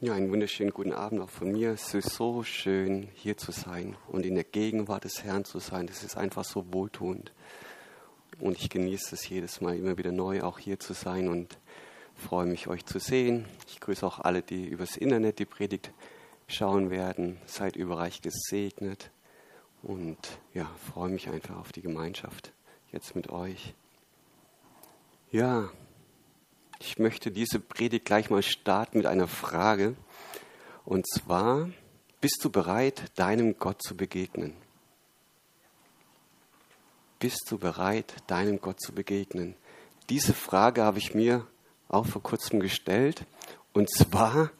Ja, einen wunderschönen guten Abend auch von mir. Es ist so schön, hier zu sein und in der Gegenwart des Herrn zu sein. Das ist einfach so wohltuend. Und ich genieße es jedes Mal immer wieder neu, auch hier zu sein und freue mich, euch zu sehen. Ich grüße auch alle, die übers Internet die Predigt schauen werden. Seid überreich gesegnet und ja, freue mich einfach auf die Gemeinschaft jetzt mit euch. Ja, ich möchte diese Predigt gleich mal starten mit einer Frage. Und zwar, bist du bereit, deinem Gott zu begegnen? Bist du bereit, deinem Gott zu begegnen? Diese Frage habe ich mir auch vor kurzem gestellt. Und zwar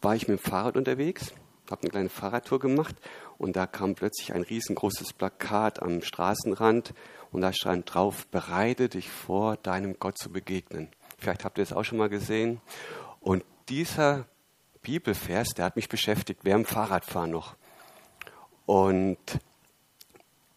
war ich mit dem Fahrrad unterwegs, habe eine kleine Fahrradtour gemacht und da kam plötzlich ein riesengroßes Plakat am Straßenrand und da stand drauf, bereite dich vor, deinem Gott zu begegnen. Vielleicht habt ihr es auch schon mal gesehen. Und dieser Bibelvers, der hat mich beschäftigt während dem Fahrradfahren noch. Und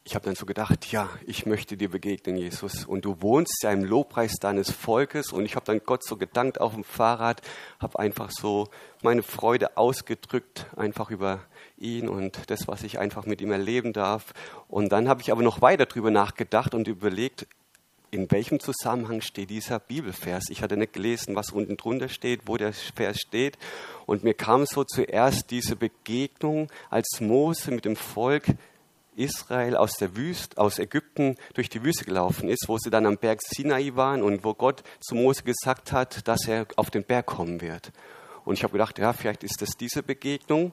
ich habe dann so gedacht, ja, ich möchte dir begegnen, Jesus. Und du wohnst ja im Lobpreis deines Volkes. Und ich habe dann Gott so gedankt auf dem Fahrrad, habe einfach so meine Freude ausgedrückt, einfach über ihn und das, was ich einfach mit ihm erleben darf. Und dann habe ich aber noch weiter drüber nachgedacht und überlegt, in welchem Zusammenhang steht dieser Bibelvers? Ich hatte nicht gelesen, was unten drunter steht, wo der Vers steht. Und mir kam so zuerst diese Begegnung, als Mose mit dem Volk Israel aus der Wüste, aus Ägypten durch die Wüste gelaufen ist, wo sie dann am Berg Sinai waren und wo Gott zu Mose gesagt hat, dass er auf den Berg kommen wird. Und ich habe gedacht, ja, vielleicht ist das diese Begegnung.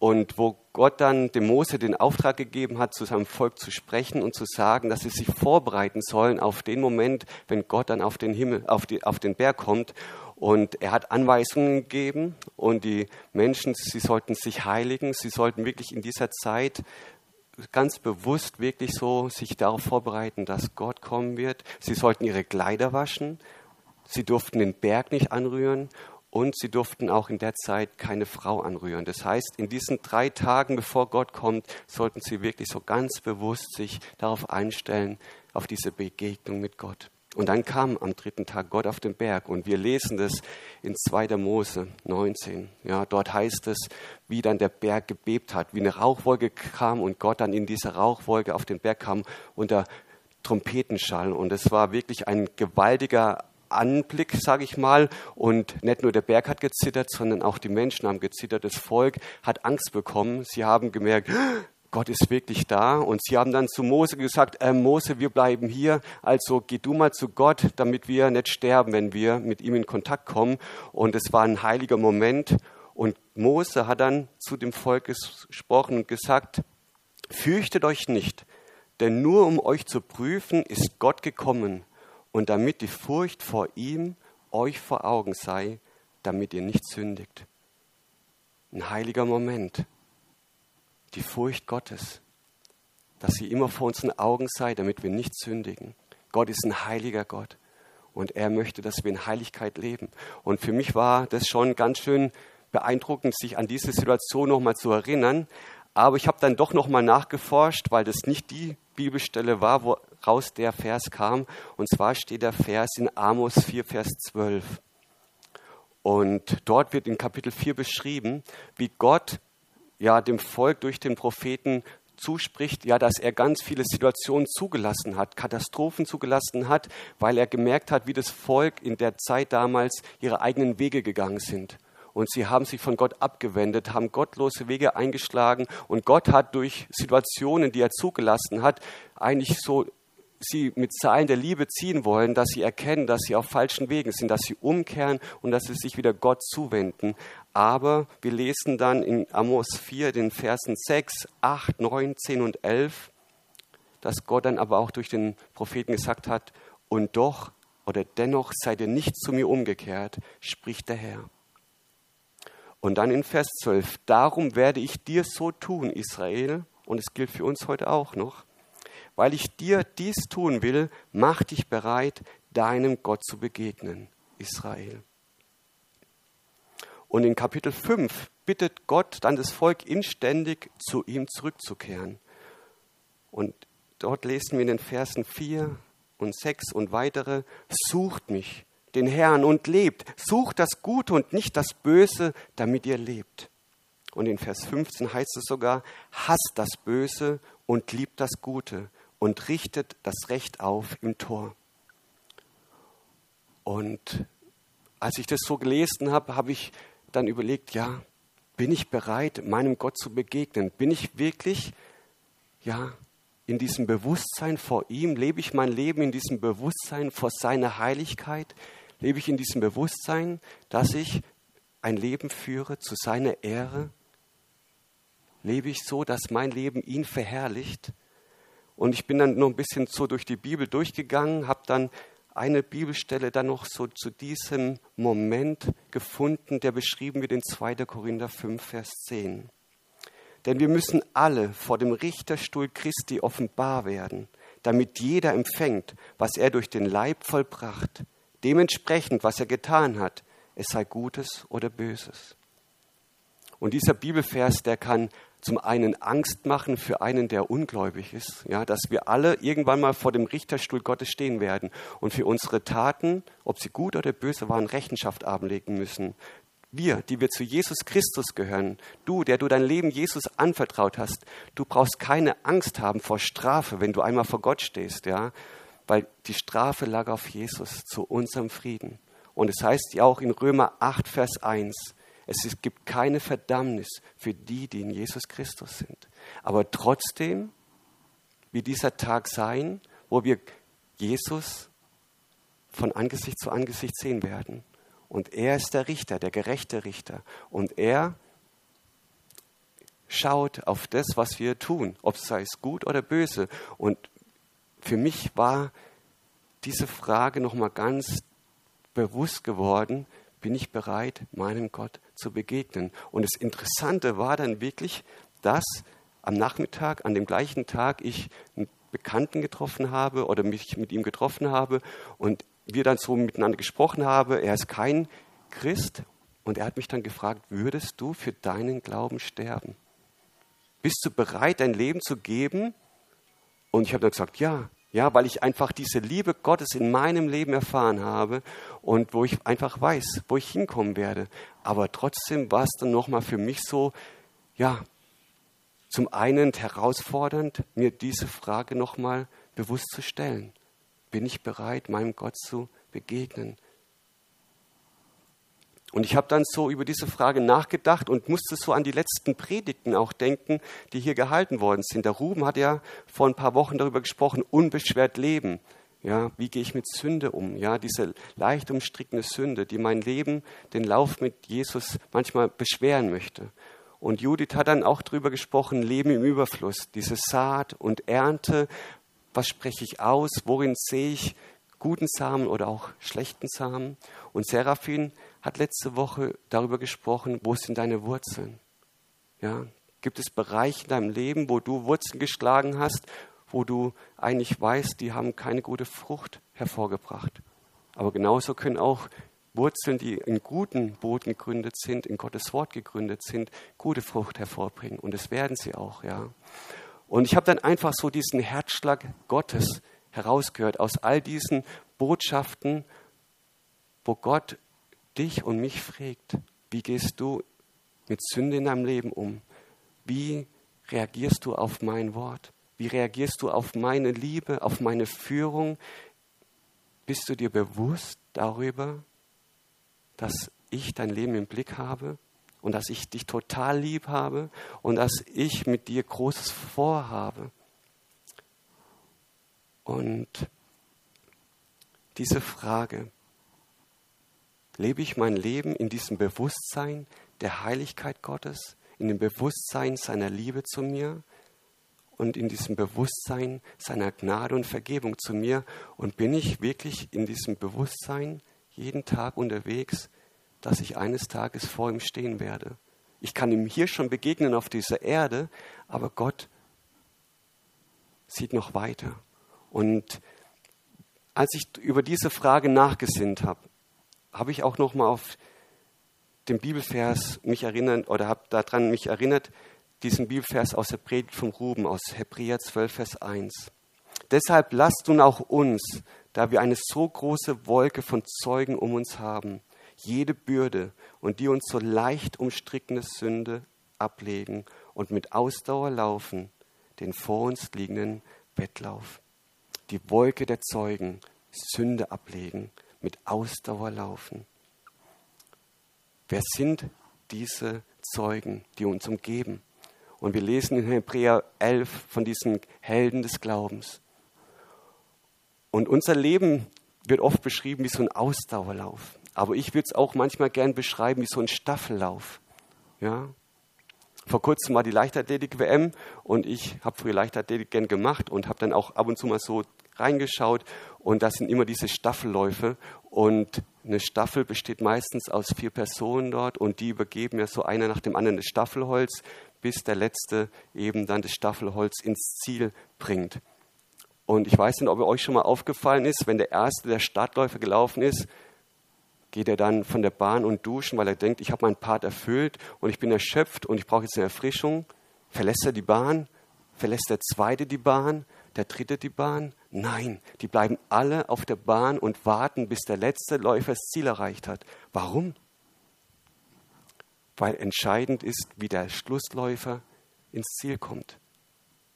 Und wo Gott dann dem Mose den Auftrag gegeben hat, zu seinem Volk zu sprechen und zu sagen, dass sie sich vorbereiten sollen auf den Moment, wenn Gott dann auf den Himmel, auf, die, auf den Berg kommt. Und er hat Anweisungen gegeben und die Menschen, sie sollten sich heiligen, sie sollten wirklich in dieser Zeit ganz bewusst wirklich so sich darauf vorbereiten, dass Gott kommen wird. Sie sollten ihre Kleider waschen. Sie durften den Berg nicht anrühren und sie durften auch in der Zeit keine Frau anrühren. Das heißt, in diesen drei Tagen, bevor Gott kommt, sollten sie wirklich so ganz bewusst sich darauf einstellen, auf diese Begegnung mit Gott. Und dann kam am dritten Tag Gott auf den Berg und wir lesen das in 2. Mose 19. Ja, dort heißt es, wie dann der Berg gebebt hat, wie eine Rauchwolke kam und Gott dann in dieser Rauchwolke auf den Berg kam unter Trompetenschall. Und es war wirklich ein gewaltiger Anblick, sage ich mal. Und nicht nur der Berg hat gezittert, sondern auch die Menschen haben gezittert. Das Volk hat Angst bekommen. Sie haben gemerkt, Gott ist wirklich da. Und sie haben dann zu Mose gesagt, äh, Mose, wir bleiben hier. Also geh du mal zu Gott, damit wir nicht sterben, wenn wir mit ihm in Kontakt kommen. Und es war ein heiliger Moment. Und Mose hat dann zu dem Volk gesprochen und gesagt, fürchtet euch nicht, denn nur um euch zu prüfen, ist Gott gekommen und damit die Furcht vor ihm euch vor Augen sei, damit ihr nicht sündigt. Ein heiliger Moment, die Furcht Gottes, dass sie immer vor unseren Augen sei, damit wir nicht sündigen. Gott ist ein heiliger Gott und er möchte, dass wir in Heiligkeit leben. Und für mich war das schon ganz schön beeindruckend, sich an diese Situation nochmal zu erinnern. Aber ich habe dann doch nochmal nachgeforscht, weil das nicht die Bibelstelle war, woraus der Vers kam. Und zwar steht der Vers in Amos 4, Vers 12. Und dort wird in Kapitel 4 beschrieben, wie Gott ja dem Volk durch den Propheten zuspricht, ja, dass er ganz viele Situationen zugelassen hat, Katastrophen zugelassen hat, weil er gemerkt hat, wie das Volk in der Zeit damals ihre eigenen Wege gegangen sind und sie haben sich von Gott abgewendet, haben gottlose Wege eingeschlagen und Gott hat durch Situationen, die er zugelassen hat, eigentlich so sie mit Zahlen der Liebe ziehen wollen, dass sie erkennen, dass sie auf falschen Wegen sind, dass sie umkehren und dass sie sich wieder Gott zuwenden. Aber wir lesen dann in Amos 4, den Versen 6, 8, 9, 10 und 11, dass Gott dann aber auch durch den Propheten gesagt hat, und doch oder dennoch seid ihr nicht zu mir umgekehrt, spricht der Herr. Und dann in Vers 12, darum werde ich dir so tun, Israel, und es gilt für uns heute auch noch, weil ich dir dies tun will, mach dich bereit, deinem Gott zu begegnen, Israel. Und in Kapitel 5 bittet Gott dann das Volk inständig, zu ihm zurückzukehren. Und dort lesen wir in den Versen 4 und 6 und weitere, sucht mich, den Herrn und lebt. Sucht das Gute und nicht das Böse, damit ihr lebt. Und in Vers 15 heißt es sogar, hasst das Böse und liebt das Gute und richtet das Recht auf im Tor. Und als ich das so gelesen habe, habe ich dann überlegt, ja, bin ich bereit, meinem Gott zu begegnen? Bin ich wirklich, ja, in diesem Bewusstsein vor ihm? Lebe ich mein Leben in diesem Bewusstsein vor seiner Heiligkeit? Lebe ich in diesem Bewusstsein, dass ich ein Leben führe zu seiner Ehre? Lebe ich so, dass mein Leben ihn verherrlicht? Und ich bin dann noch ein bisschen so durch die Bibel durchgegangen, habe dann eine Bibelstelle dann noch so zu diesem Moment gefunden, der beschrieben wird in 2. Korinther 5, Vers 10. Denn wir müssen alle vor dem Richterstuhl Christi offenbar werden, damit jeder empfängt, was er durch den Leib vollbracht, dementsprechend, was er getan hat, es sei Gutes oder Böses. Und dieser Bibelvers, der kann zum einen Angst machen für einen, der ungläubig ist, ja, dass wir alle irgendwann mal vor dem Richterstuhl Gottes stehen werden und für unsere Taten, ob sie gut oder böse waren, Rechenschaft ablegen müssen. Wir, die wir zu Jesus Christus gehören, du, der du dein Leben Jesus anvertraut hast, du brauchst keine Angst haben vor Strafe, wenn du einmal vor Gott stehst, ja, weil die Strafe lag auf Jesus zu unserem Frieden. Und es heißt ja auch in Römer 8, Vers 1, es gibt keine Verdammnis für die, die in Jesus Christus sind. Aber trotzdem wird dieser Tag sein, wo wir Jesus von Angesicht zu Angesicht sehen werden. Und er ist der Richter, der gerechte Richter. Und er schaut auf das, was wir tun, ob es sei es gut oder böse. Und für mich war diese Frage nochmal ganz bewusst geworden, bin ich bereit, meinem Gott zu begegnen. Und das Interessante war dann wirklich, dass am Nachmittag, an dem gleichen Tag, ich einen Bekannten getroffen habe oder mich mit ihm getroffen habe und wir dann so miteinander gesprochen haben. Er ist kein Christ und er hat mich dann gefragt, würdest du für deinen Glauben sterben? Bist du bereit, dein Leben zu geben? Und ich habe dann gesagt, ja, ja, weil ich einfach diese Liebe Gottes in meinem Leben erfahren habe und wo ich einfach weiß, wo ich hinkommen werde. Aber trotzdem war es dann nochmal für mich so, ja, zum einen herausfordernd, mir diese Frage nochmal bewusst zu stellen. Bin ich bereit, meinem Gott zu begegnen? Und ich habe dann so über diese Frage nachgedacht und musste so an die letzten Predigten auch denken, die hier gehalten worden sind. Der Ruben hat ja vor ein paar Wochen darüber gesprochen, unbeschwert leben. Ja, wie gehe ich mit Sünde um? Ja, diese leicht umstrickende Sünde, die mein Leben, den Lauf mit Jesus manchmal beschweren möchte. Und Judith hat dann auch darüber gesprochen, Leben im Überfluss, diese Saat und Ernte. Was spreche ich aus? Worin sehe ich guten Samen oder auch schlechten Samen? Und Seraphin hat letzte Woche darüber gesprochen, wo sind deine Wurzeln? Ja, gibt es Bereiche in deinem Leben, wo du Wurzeln geschlagen hast, wo du eigentlich weißt, die haben keine gute Frucht hervorgebracht? Aber genauso können auch Wurzeln, die in guten Boden gegründet sind, in Gottes Wort gegründet sind, gute Frucht hervorbringen. Und das werden sie auch, ja. Und ich habe dann einfach so diesen Herzschlag Gottes herausgehört aus all diesen Botschaften, wo Gott dich und mich fragt, wie gehst du mit Sünde in deinem Leben um? Wie reagierst du auf mein Wort? Wie reagierst du auf meine Liebe, auf meine Führung? Bist du dir bewusst darüber, dass ich dein Leben im Blick habe und dass ich dich total lieb habe und dass ich mit dir Großes vorhabe? Und diese Frage, Lebe ich mein Leben in diesem Bewusstsein der Heiligkeit Gottes, in dem Bewusstsein seiner Liebe zu mir und in diesem Bewusstsein seiner Gnade und Vergebung zu mir? Und bin ich wirklich in diesem Bewusstsein jeden Tag unterwegs, dass ich eines Tages vor ihm stehen werde? Ich kann ihm hier schon begegnen auf dieser Erde, aber Gott sieht noch weiter. Und als ich über diese Frage nachgesinnt habe, habe ich auch noch mal auf den Bibelvers mich erinnert oder habe daran mich erinnert, diesen Bibelvers aus der Predigt vom Ruben aus Hebräer 12 Vers 1. Deshalb lasst nun auch uns da wir eine so große Wolke von Zeugen um uns haben, jede Bürde und die uns so leicht umstrickende Sünde ablegen und mit Ausdauer laufen, den vor uns liegenden Wettlauf. Die Wolke der Zeugen, Sünde ablegen, mit Ausdauer laufen. Wer sind diese Zeugen, die uns umgeben? Und wir lesen in Hebräer 11 von diesen Helden des Glaubens. Und unser Leben wird oft beschrieben wie so ein Ausdauerlauf. Aber ich würde es auch manchmal gern beschreiben wie so ein Staffellauf. Ja? Vor kurzem war die Leichtathletik-WM und ich habe früher Leichtathletik gern gemacht und habe dann auch ab und zu mal so reingeschaut. Und das sind immer diese Staffelläufe. Und eine Staffel besteht meistens aus vier Personen dort und die übergeben ja so einer nach dem anderen das Staffelholz, bis der letzte eben dann das Staffelholz ins Ziel bringt. Und ich weiß nicht, ob euch schon mal aufgefallen ist, wenn der erste der Startläufer gelaufen ist, geht er dann von der Bahn und duschen, weil er denkt, ich habe meinen Part erfüllt und ich bin erschöpft und ich brauche jetzt eine Erfrischung. Verlässt er die Bahn? Verlässt der zweite die Bahn? Der dritte die Bahn? Nein, die bleiben alle auf der Bahn und warten, bis der letzte Läufer das Ziel erreicht hat. Warum? Weil entscheidend ist, wie der Schlussläufer ins Ziel kommt.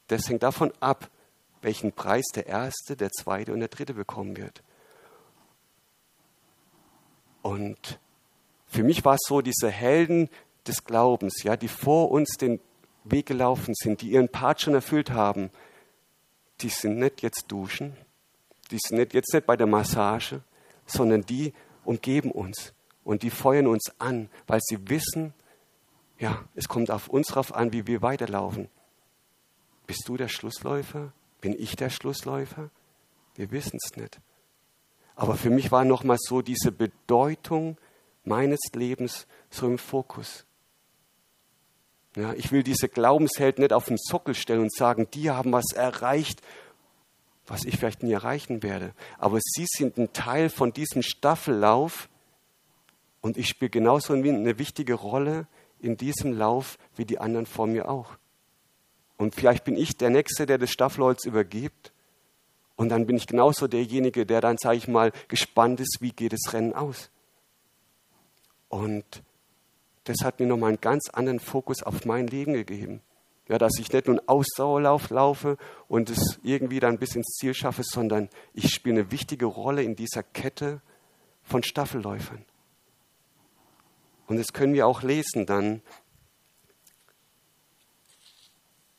Das hängt davon ab, welchen Preis der erste, der zweite und der dritte bekommen wird. Und für mich war es so, diese Helden des Glaubens, ja, die vor uns den Weg gelaufen sind, die ihren Part schon erfüllt haben, die sind nicht jetzt duschen, die sind nicht, jetzt nicht bei der Massage, sondern die umgeben uns und die feuern uns an, weil sie wissen, ja, es kommt auf uns drauf an, wie wir weiterlaufen. Bist du der Schlussläufer? Bin ich der Schlussläufer? Wir wissen es nicht. Aber für mich war nochmal so diese Bedeutung meines Lebens so im Fokus. Ja, ich will diese Glaubenshelden nicht auf den Sockel stellen und sagen, die haben was erreicht, was ich vielleicht nie erreichen werde. Aber sie sind ein Teil von diesem Staffellauf und ich spiele genauso eine wichtige Rolle in diesem Lauf wie die anderen vor mir auch. Und vielleicht bin ich der Nächste, der das Staffelholz übergibt. Und dann bin ich genauso derjenige, der dann, sage ich mal, gespannt ist, wie geht das Rennen aus. Und das hat mir nochmal einen ganz anderen Fokus auf mein Leben gegeben. Ja, dass ich nicht nur einen Ausdauerlauf laufe und es irgendwie dann bis ins Ziel schaffe, sondern ich spiele eine wichtige Rolle in dieser Kette von Staffelläufern. Und das können wir auch lesen dann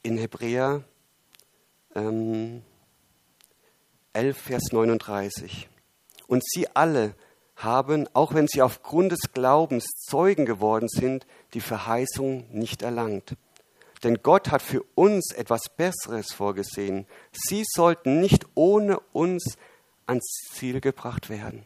in Hebräer ähm, 11, Vers 39. Und sie alle haben, auch wenn sie aufgrund des Glaubens Zeugen geworden sind, die Verheißung nicht erlangt. Denn Gott hat für uns etwas Besseres vorgesehen. Sie sollten nicht ohne uns ans Ziel gebracht werden.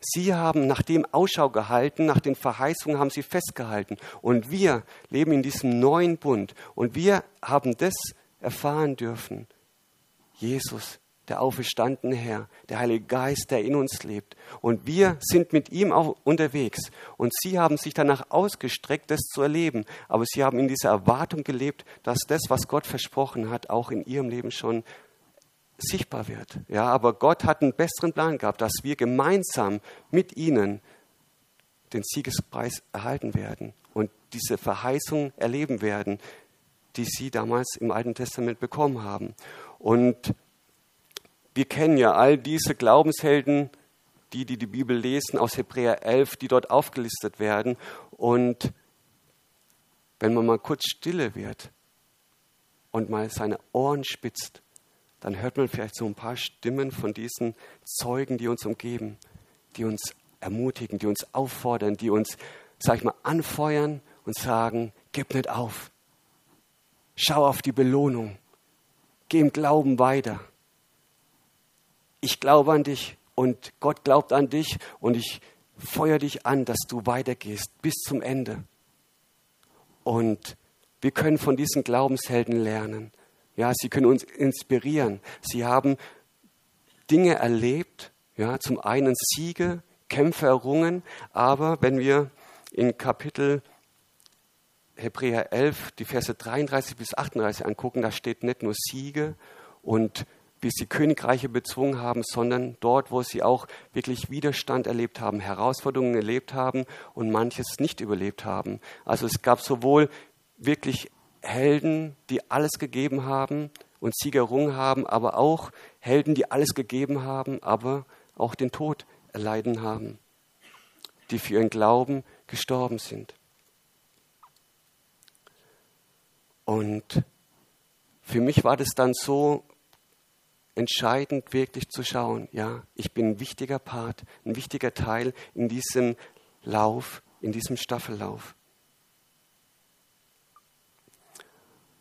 Sie haben nach dem Ausschau gehalten, nach den Verheißungen haben sie festgehalten. Und wir leben in diesem neuen Bund. Und wir haben das erfahren dürfen. Jesus, der auferstandene Herr, der Heilige Geist, der in uns lebt. Und wir sind mit ihm auch unterwegs. Und sie haben sich danach ausgestreckt, das zu erleben. Aber sie haben in dieser Erwartung gelebt, dass das, was Gott versprochen hat, auch in ihrem Leben schon sichtbar wird. Ja, aber Gott hat einen besseren Plan gehabt, dass wir gemeinsam mit ihnen den Siegespreis erhalten werden und diese Verheißung erleben werden, die sie damals im Alten Testament bekommen haben. Und wir kennen ja all diese Glaubenshelden, die, die die Bibel lesen, aus Hebräer 11, die dort aufgelistet werden. Und wenn man mal kurz stille wird und mal seine Ohren spitzt, dann hört man vielleicht so ein paar Stimmen von diesen Zeugen, die uns umgeben, die uns ermutigen, die uns auffordern, die uns, sag ich mal, anfeuern und sagen, gib nicht auf. Schau auf die Belohnung. Geh im Glauben weiter. Ich glaube an dich und Gott glaubt an dich und ich feuer dich an, dass du weitergehst bis zum Ende. Und wir können von diesen Glaubenshelden lernen. Ja, sie können uns inspirieren. Sie haben Dinge erlebt, ja, zum einen Siege, Kämpfe errungen, aber wenn wir in Kapitel Hebräer 11 die Verse 33 bis 38 angucken, da steht nicht nur Siege und wie sie Königreiche bezwungen haben, sondern dort, wo sie auch wirklich Widerstand erlebt haben, Herausforderungen erlebt haben und manches nicht überlebt haben. Also es gab sowohl wirklich Helden, die alles gegeben haben und Sieger errungen haben, aber auch Helden, die alles gegeben haben, aber auch den Tod erleiden haben, die für ihren Glauben gestorben sind. Und für mich war das dann so entscheidend, wirklich zu schauen, ja, ich bin ein wichtiger Part, ein wichtiger Teil in diesem Lauf, in diesem Staffellauf.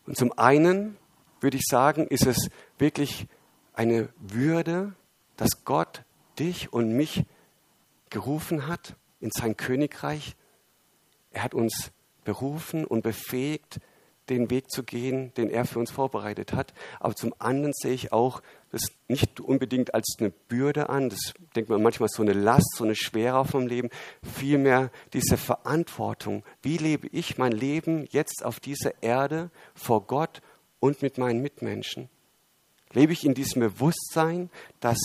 Und zum einen würde ich sagen, ist es wirklich eine Würde, dass Gott dich und mich gerufen hat in sein Königreich. Er hat uns berufen und befähigt, den Weg zu gehen, den er für uns vorbereitet hat. Aber zum anderen sehe ich auch das nicht unbedingt als eine Bürde an, das denkt man manchmal so eine Last, so eine Schwere auf dem Leben, vielmehr diese Verantwortung. Wie lebe ich mein Leben jetzt auf dieser Erde vor Gott und mit meinen Mitmenschen? Lebe ich in diesem Bewusstsein, dass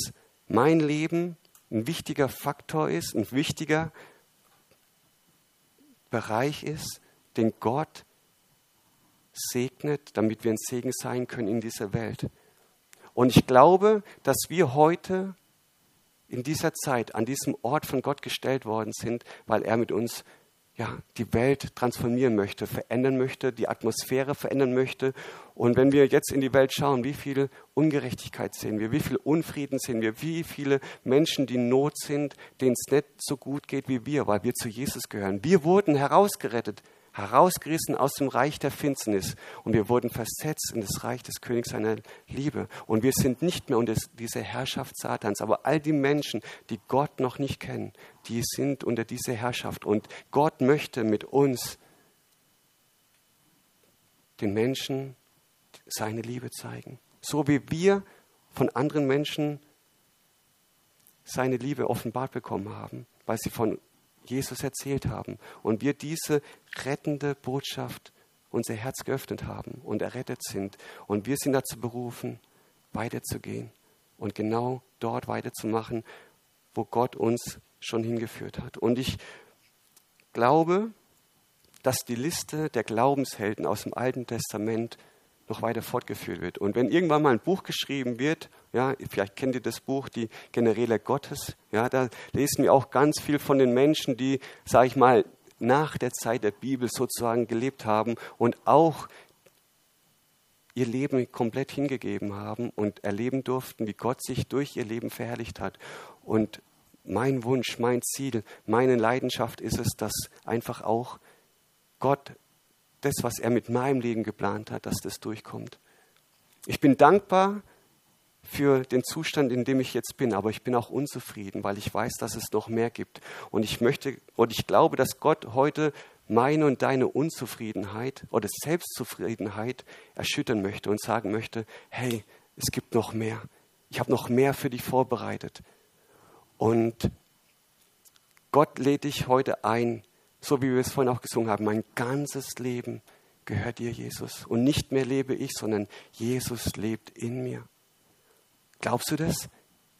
mein Leben ein wichtiger Faktor ist, ein wichtiger Bereich ist, den Gott segnet, damit wir ein Segen sein können in dieser Welt. Und ich glaube, dass wir heute in dieser Zeit an diesem Ort von Gott gestellt worden sind, weil er mit uns ja, die Welt transformieren möchte, verändern möchte, die Atmosphäre verändern möchte. Und wenn wir jetzt in die Welt schauen, wie viel Ungerechtigkeit sehen wir, wie viel Unfrieden sehen wir, wie viele Menschen, die in Not sind, denen es nicht so gut geht wie wir, weil wir zu Jesus gehören. Wir wurden herausgerettet herausgerissen aus dem Reich der Finsternis und wir wurden versetzt in das Reich des Königs seiner Liebe. Und wir sind nicht mehr unter dieser Herrschaft Satans, aber all die Menschen, die Gott noch nicht kennen, die sind unter dieser Herrschaft. Und Gott möchte mit uns den Menschen seine Liebe zeigen. So wie wir von anderen Menschen seine Liebe offenbart bekommen haben, weil sie von Jesus erzählt haben und wir diese rettende Botschaft unser Herz geöffnet haben und errettet sind. Und wir sind dazu berufen, weiterzugehen und genau dort weiterzumachen, wo Gott uns schon hingeführt hat. Und ich glaube, dass die Liste der Glaubenshelden aus dem Alten Testament noch weiter fortgeführt wird. Und wenn irgendwann mal ein Buch geschrieben wird, ja, vielleicht kennt ihr das Buch, die Generäle Gottes, ja, da lesen wir auch ganz viel von den Menschen, die, sage ich mal, nach der Zeit der Bibel sozusagen gelebt haben und auch ihr Leben komplett hingegeben haben und erleben durften, wie Gott sich durch ihr Leben verherrlicht hat. Und mein Wunsch, mein Ziel, meine Leidenschaft ist es, dass einfach auch Gott das, was er mit meinem Leben geplant hat, dass das durchkommt. Ich bin dankbar für den Zustand, in dem ich jetzt bin, aber ich bin auch unzufrieden, weil ich weiß, dass es noch mehr gibt. Und ich möchte und ich glaube, dass Gott heute meine und deine Unzufriedenheit oder Selbstzufriedenheit erschüttern möchte und sagen möchte, hey, es gibt noch mehr. Ich habe noch mehr für dich vorbereitet. Und Gott lädt dich heute ein, so wie wir es vorhin auch gesungen haben, mein ganzes Leben gehört dir, Jesus. Und nicht mehr lebe ich, sondern Jesus lebt in mir. Glaubst du das?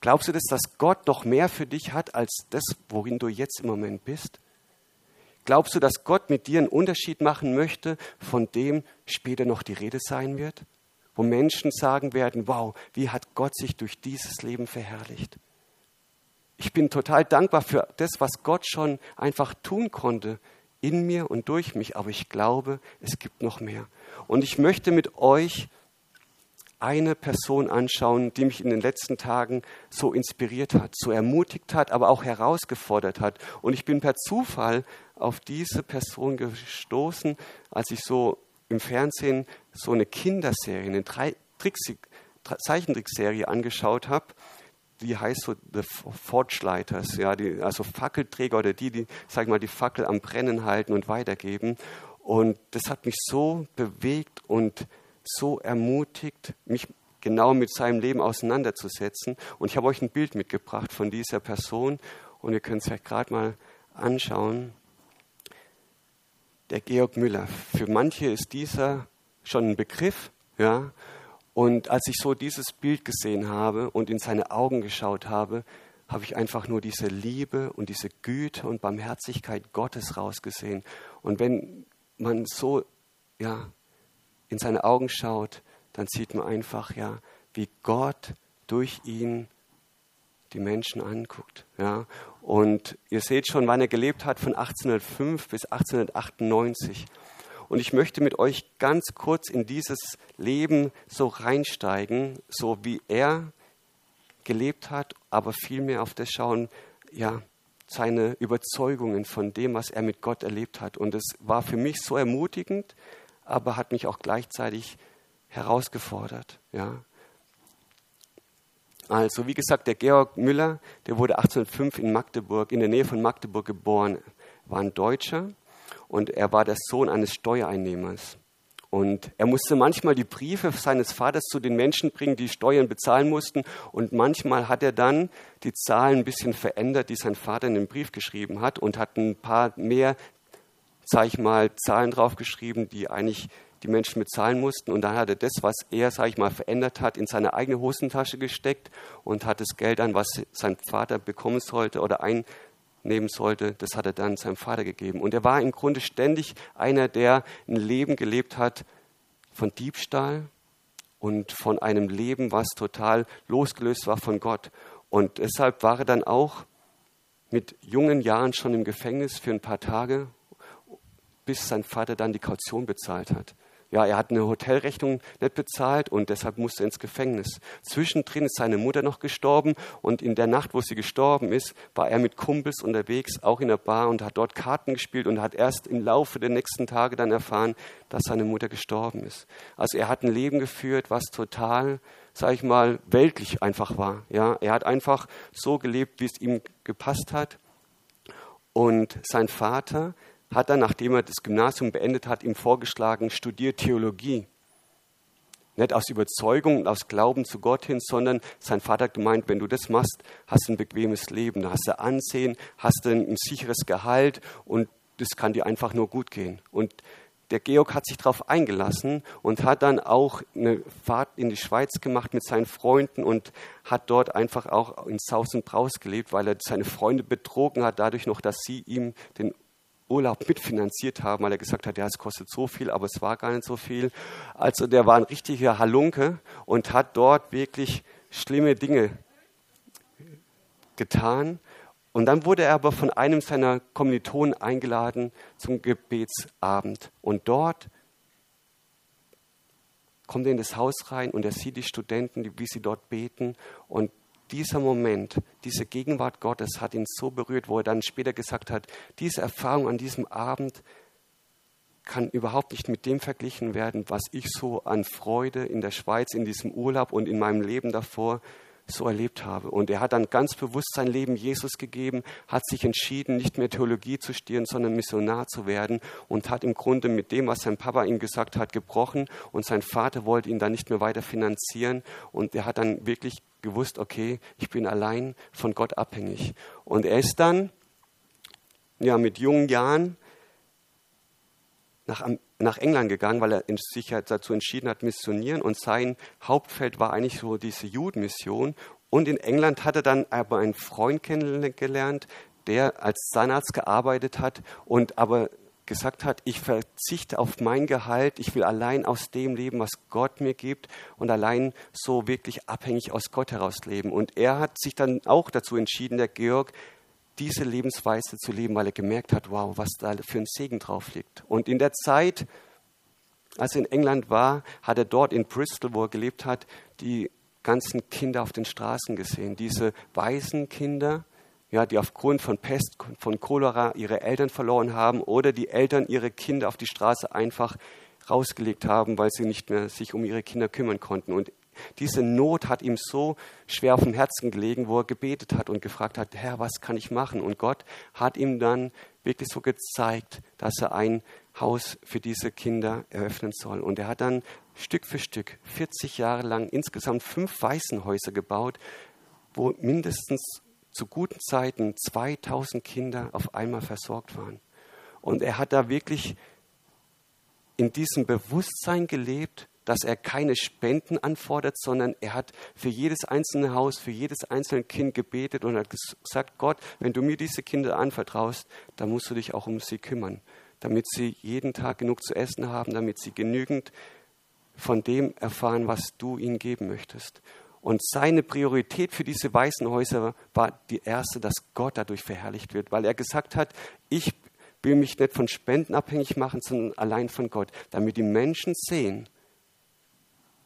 Glaubst du das, dass Gott noch mehr für dich hat als das, worin du jetzt im Moment bist? Glaubst du, dass Gott mit dir einen Unterschied machen möchte, von dem später noch die Rede sein wird? Wo Menschen sagen werden, wow, wie hat Gott sich durch dieses Leben verherrlicht? Ich bin total dankbar für das, was Gott schon einfach tun konnte in mir und durch mich, aber ich glaube, es gibt noch mehr. Und ich möchte mit euch eine Person anschauen, die mich in den letzten Tagen so inspiriert hat, so ermutigt hat, aber auch herausgefordert hat. Und ich bin per Zufall auf diese Person gestoßen, als ich so im Fernsehen so eine Kinderserie, eine Zeichentrickserie angeschaut habe die heißt so The Forgeleiters, ja, die, also Fackelträger oder die, die, sag mal, die Fackel am Brennen halten und weitergeben. Und das hat mich so bewegt und so ermutigt, mich genau mit seinem Leben auseinanderzusetzen. Und ich habe euch ein Bild mitgebracht von dieser Person und ihr könnt es euch gerade mal anschauen. Der Georg Müller. Für manche ist dieser schon ein Begriff, ja. Und als ich so dieses Bild gesehen habe und in seine Augen geschaut habe, habe ich einfach nur diese Liebe und diese Güte und Barmherzigkeit Gottes rausgesehen. Und wenn man so ja, in seine Augen schaut, dann sieht man einfach, ja, wie Gott durch ihn die Menschen anguckt. Ja. Und ihr seht schon, wann er gelebt hat, von 1805 bis 1898. Und ich möchte mit euch ganz kurz in dieses Leben so reinsteigen, so wie er gelebt hat, aber vielmehr auf das schauen, ja, seine Überzeugungen von dem, was er mit Gott erlebt hat. Und es war für mich so ermutigend, aber hat mich auch gleichzeitig herausgefordert. Ja. Also, wie gesagt, der Georg Müller, der wurde 1805 in Magdeburg, in der Nähe von Magdeburg geboren, war ein Deutscher und er war der Sohn eines Steuereinnehmers. Und er musste manchmal die Briefe seines Vaters zu den Menschen bringen, die Steuern bezahlen mussten. Und manchmal hat er dann die Zahlen ein bisschen verändert, die sein Vater in den Brief geschrieben hat und hat ein paar mehr, sag ich mal, Zahlen draufgeschrieben, die eigentlich die Menschen bezahlen mussten. Und dann hat er das, was er, sag ich mal, verändert hat, in seine eigene Hosentasche gesteckt und hat das Geld an, was sein Vater bekommen sollte oder ein nehmen sollte, das hat er dann seinem Vater gegeben. Und er war im Grunde ständig einer, der ein Leben gelebt hat von Diebstahl und von einem Leben, was total losgelöst war von Gott. Und deshalb war er dann auch mit jungen Jahren schon im Gefängnis für ein paar Tage, bis sein Vater dann die Kaution bezahlt hat. Ja, er hat eine Hotelrechnung nicht bezahlt und deshalb musste er ins Gefängnis. Zwischendrin ist seine Mutter noch gestorben und in der Nacht, wo sie gestorben ist, war er mit Kumpels unterwegs, auch in der Bar und hat dort Karten gespielt und hat erst im Laufe der nächsten Tage dann erfahren, dass seine Mutter gestorben ist. Also er hat ein Leben geführt, was total, sag ich mal, weltlich einfach war. Ja, er hat einfach so gelebt, wie es ihm gepasst hat. Und sein Vater, hat er, nachdem er das Gymnasium beendet hat, ihm vorgeschlagen, studiert Theologie. Nicht aus Überzeugung und aus Glauben zu Gott hin, sondern sein Vater hat gemeint, wenn du das machst, hast du ein bequemes Leben, hast du Ansehen, hast du ein sicheres Gehalt und das kann dir einfach nur gut gehen. Und der Georg hat sich darauf eingelassen und hat dann auch eine Fahrt in die Schweiz gemacht mit seinen Freunden und hat dort einfach auch in Saus und Braus gelebt, weil er seine Freunde betrogen hat, dadurch noch, dass sie ihm den Urlaub mitfinanziert haben, weil er gesagt hat, ja, es kostet so viel, aber es war gar nicht so viel. Also der war ein richtiger Halunke und hat dort wirklich schlimme Dinge getan. Und dann wurde er aber von einem seiner Kommilitonen eingeladen zum Gebetsabend. Und dort kommt er in das Haus rein und er sieht die Studenten, wie sie dort beten. Und dieser Moment, diese Gegenwart Gottes hat ihn so berührt, wo er dann später gesagt hat, diese Erfahrung an diesem Abend kann überhaupt nicht mit dem verglichen werden, was ich so an Freude in der Schweiz, in diesem Urlaub und in meinem Leben davor so erlebt habe. Und er hat dann ganz bewusst sein Leben Jesus gegeben, hat sich entschieden, nicht mehr Theologie zu studieren, sondern Missionar zu werden und hat im Grunde mit dem, was sein Papa ihm gesagt hat, gebrochen und sein Vater wollte ihn dann nicht mehr weiter finanzieren und er hat dann wirklich gewusst, okay, ich bin allein von Gott abhängig. Und er ist dann ja mit jungen Jahren nach, nach England gegangen, weil er sich dazu entschieden hat, missionieren. Und sein Hauptfeld war eigentlich so diese Judenmission. Und in England hat er dann aber einen Freund kennengelernt, der als Zahnarzt gearbeitet hat und aber gesagt hat, ich verzichte auf mein Gehalt, ich will allein aus dem leben, was Gott mir gibt und allein so wirklich abhängig aus Gott heraus leben. Und er hat sich dann auch dazu entschieden, der Georg, diese Lebensweise zu leben, weil er gemerkt hat, wow, was da für ein Segen drauf liegt. Und in der Zeit, als er in England war, hat er dort in Bristol, wo er gelebt hat, die ganzen Kinder auf den Straßen gesehen. Diese weißen Kinder, ja, die aufgrund von Pest, von Cholera ihre Eltern verloren haben oder die Eltern ihre Kinder auf die Straße einfach rausgelegt haben, weil sie nicht mehr sich um ihre Kinder kümmern konnten. Und diese Not hat ihm so schwer auf dem Herzen gelegen, wo er gebetet hat und gefragt hat, Herr, was kann ich machen? Und Gott hat ihm dann wirklich so gezeigt, dass er ein Haus für diese Kinder eröffnen soll. Und er hat dann Stück für Stück 40 Jahre lang insgesamt fünf Waisenhäuser gebaut, wo mindestens zu guten Zeiten 2000 Kinder auf einmal versorgt waren. Und er hat da wirklich in diesem Bewusstsein gelebt, dass er keine Spenden anfordert, sondern er hat für jedes einzelne Haus, für jedes einzelne Kind gebetet und hat gesagt, Gott, wenn du mir diese Kinder anvertraust, dann musst du dich auch um sie kümmern, damit sie jeden Tag genug zu essen haben, damit sie genügend von dem erfahren, was du ihnen geben möchtest. Und seine Priorität für diese Waisenhäuser war die erste, dass Gott dadurch verherrlicht wird, weil er gesagt hat, ich will mich nicht von Spenden abhängig machen, sondern allein von Gott, damit die Menschen sehen,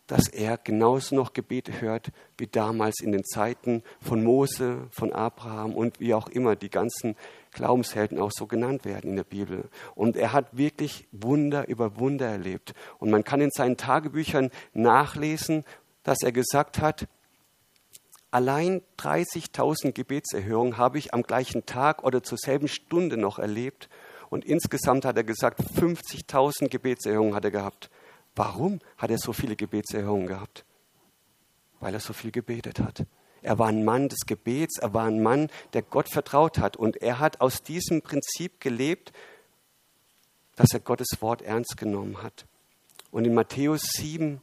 dass er genauso noch Gebete hört wie damals in den Zeiten von Mose, von Abraham und wie auch immer die ganzen Glaubenshelden auch so genannt werden in der Bibel. Und er hat wirklich Wunder über Wunder erlebt. Und man kann in seinen Tagebüchern nachlesen, dass er gesagt hat, allein 30.000 Gebetserhörungen habe ich am gleichen Tag oder zur selben Stunde noch erlebt. Und insgesamt hat er gesagt, 50.000 Gebetserhörungen hat er gehabt. Warum hat er so viele Gebetserhörungen gehabt? Weil er so viel gebetet hat. Er war ein Mann des Gebets, er war ein Mann, der Gott vertraut hat. Und er hat aus diesem Prinzip gelebt, dass er Gottes Wort ernst genommen hat. Und in Matthäus 7,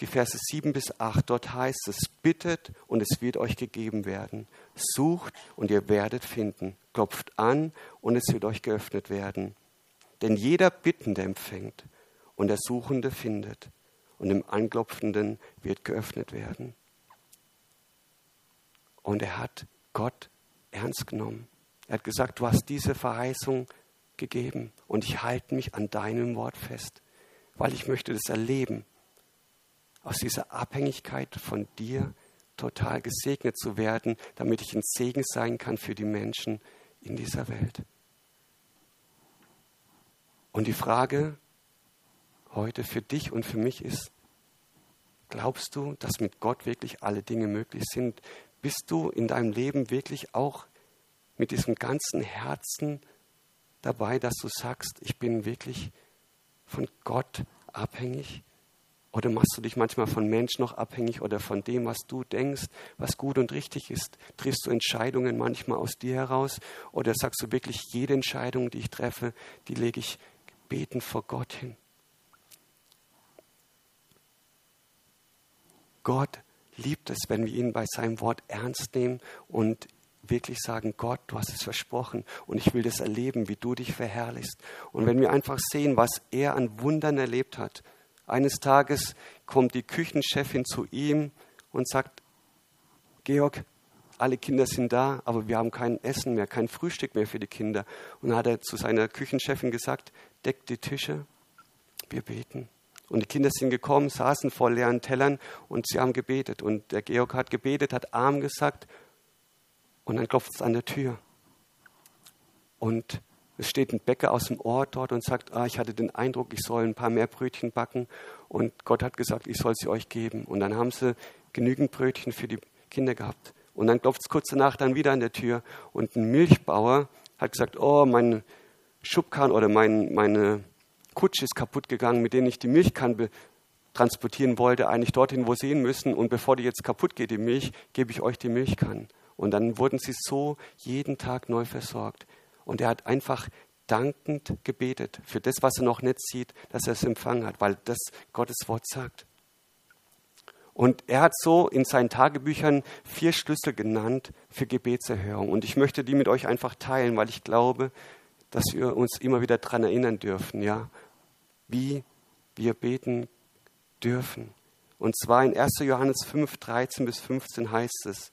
die Verse 7 bis 8, dort heißt es, bittet und es wird euch gegeben werden. Sucht und ihr werdet finden. Klopft an und es wird euch geöffnet werden. Denn jeder Bittende empfängt und der Suchende findet und dem Anklopfenden wird geöffnet werden. Und er hat Gott ernst genommen. Er hat gesagt, du hast diese Verheißung gegeben und ich halte mich an deinem Wort fest, weil ich möchte das erleben, aus dieser Abhängigkeit von dir total gesegnet zu werden, damit ich ein Segen sein kann für die Menschen in dieser Welt. Und die Frage heute für dich und für mich ist, glaubst du, dass mit Gott wirklich alle Dinge möglich sind? Bist du in deinem Leben wirklich auch mit diesem ganzen Herzen dabei, dass du sagst, ich bin wirklich von Gott abhängig? Oder machst du dich manchmal von Menschen noch abhängig oder von dem, was du denkst, was gut und richtig ist? Triffst du Entscheidungen manchmal aus dir heraus? Oder sagst du wirklich, jede Entscheidung, die ich treffe, die lege ich beten vor Gott hin? Gott liebt es, wenn wir ihn bei seinem Wort ernst nehmen und wirklich sagen, Gott, du hast es versprochen und ich will das erleben, wie du dich verherrlichst. Und wenn wir einfach sehen, was er an Wundern erlebt hat, eines Tages kommt die Küchenchefin zu ihm und sagt, Georg, alle Kinder sind da, aber wir haben kein Essen mehr, kein Frühstück mehr für die Kinder. Und dann hat er zu seiner Küchenchefin gesagt, deckt die Tische, wir beten. Und die Kinder sind gekommen, saßen vor leeren Tellern und sie haben gebetet. Und der Georg hat gebetet, hat Arm gesagt und dann klopft es an der Tür. Und es steht ein Bäcker aus dem Ort dort und sagt, ah, ich hatte den Eindruck, ich soll ein paar mehr Brötchen backen. Und Gott hat gesagt, ich soll sie euch geben. Und dann haben sie genügend Brötchen für die Kinder gehabt. Und dann klopft es kurz danach dann wieder an der Tür und ein Milchbauer hat gesagt, oh, mein Schubkarren oder mein, meine Kutsche ist kaputt gegangen, mit denen ich die Milchkanne transportieren wollte, eigentlich dorthin, wo sie hin müssen. Und bevor die jetzt kaputt geht, die Milch, gebe ich euch die Milchkannen. Und dann wurden sie so jeden Tag neu versorgt. Und er hat einfach dankend gebetet für das, was er noch nicht sieht, dass er es empfangen hat, weil das Gottes Wort sagt. Und er hat so in seinen Tagebüchern vier Schlüssel genannt für Gebetserhörung. Und ich möchte die mit euch einfach teilen, weil ich glaube, dass wir uns immer wieder daran erinnern dürfen, ja, wie wir beten dürfen. Und zwar in 1. Johannes 5, 13 bis 15 heißt es,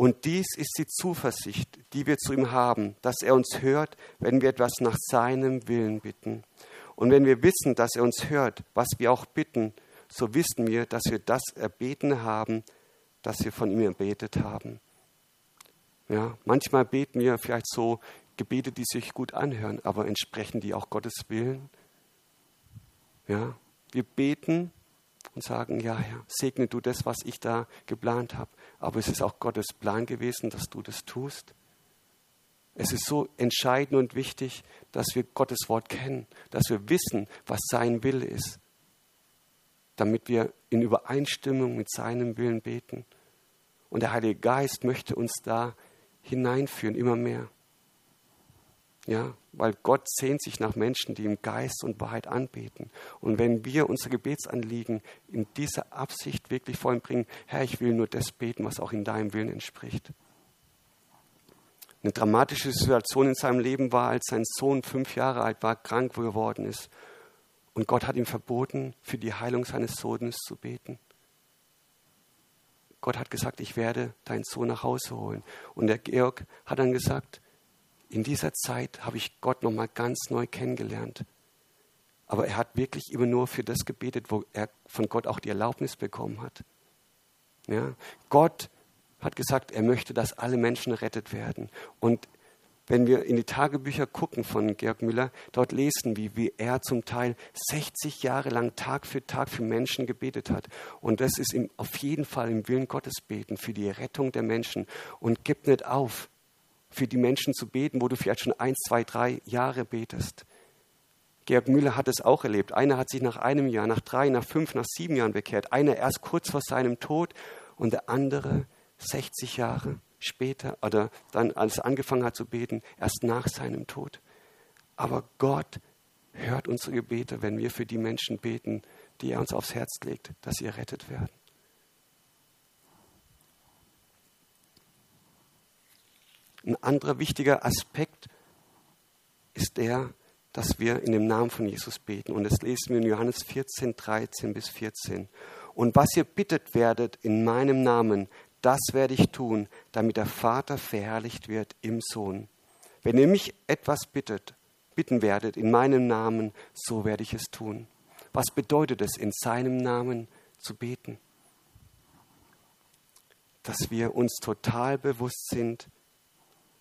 und dies ist die Zuversicht, die wir zu ihm haben, dass er uns hört, wenn wir etwas nach seinem Willen bitten. Und wenn wir wissen, dass er uns hört, was wir auch bitten, so wissen wir, dass wir das erbeten haben, das wir von ihm erbetet haben. Ja, manchmal beten wir vielleicht so Gebete, die sich gut anhören, aber entsprechen die auch Gottes Willen? Ja, wir beten und sagen, ja, Herr, segne du das, was ich da geplant habe. Aber es ist auch Gottes Plan gewesen, dass du das tust. Es ist so entscheidend und wichtig, dass wir Gottes Wort kennen, dass wir wissen, was sein Wille ist, damit wir in Übereinstimmung mit seinem Willen beten. Und der Heilige Geist möchte uns da hineinführen, immer mehr. Ja, weil Gott sehnt sich nach Menschen, die im Geist und Wahrheit anbeten. Und wenn wir unsere Gebetsanliegen in dieser Absicht wirklich vor ihm bringen, Herr, ich will nur das beten, was auch in deinem Willen entspricht. Eine dramatische Situation in seinem Leben war, als sein Sohn fünf Jahre alt war, krank geworden ist. Und Gott hat ihm verboten, für die Heilung seines Sohnes zu beten. Gott hat gesagt, ich werde deinen Sohn nach Hause holen. Und der Georg hat dann gesagt, in dieser Zeit habe ich Gott nochmal ganz neu kennengelernt. Aber er hat wirklich immer nur für das gebetet, wo er von Gott auch die Erlaubnis bekommen hat. Ja? Gott hat gesagt, er möchte, dass alle Menschen errettet werden. Und wenn wir in die Tagebücher gucken von Georg Müller, dort lesen wir, wie er zum Teil 60 Jahre lang Tag für Tag für Menschen gebetet hat. Und das ist ihm auf jeden Fall im Willen Gottes beten, für die Rettung der Menschen. Und gib nicht auf, für die Menschen zu beten, wo du vielleicht schon eins, zwei, drei Jahre betest. Georg Müller hat es auch erlebt. Einer hat sich nach einem Jahr, nach drei, nach fünf, nach sieben Jahren bekehrt. Einer erst kurz vor seinem Tod und der andere 60 Jahre später oder dann, als er angefangen hat zu beten, erst nach seinem Tod. Aber Gott hört unsere Gebete, wenn wir für die Menschen beten, die er uns aufs Herz legt, dass sie errettet werden. Ein anderer wichtiger Aspekt ist der, dass wir in dem Namen von Jesus beten. Und das lesen wir in Johannes 14, 13 bis 14. Und was ihr bittet werdet in meinem Namen, das werde ich tun, damit der Vater verherrlicht wird im Sohn. Wenn ihr mich etwas bittet, bitten werdet in meinem Namen, so werde ich es tun. Was bedeutet es, in seinem Namen zu beten? Dass wir uns total bewusst sind,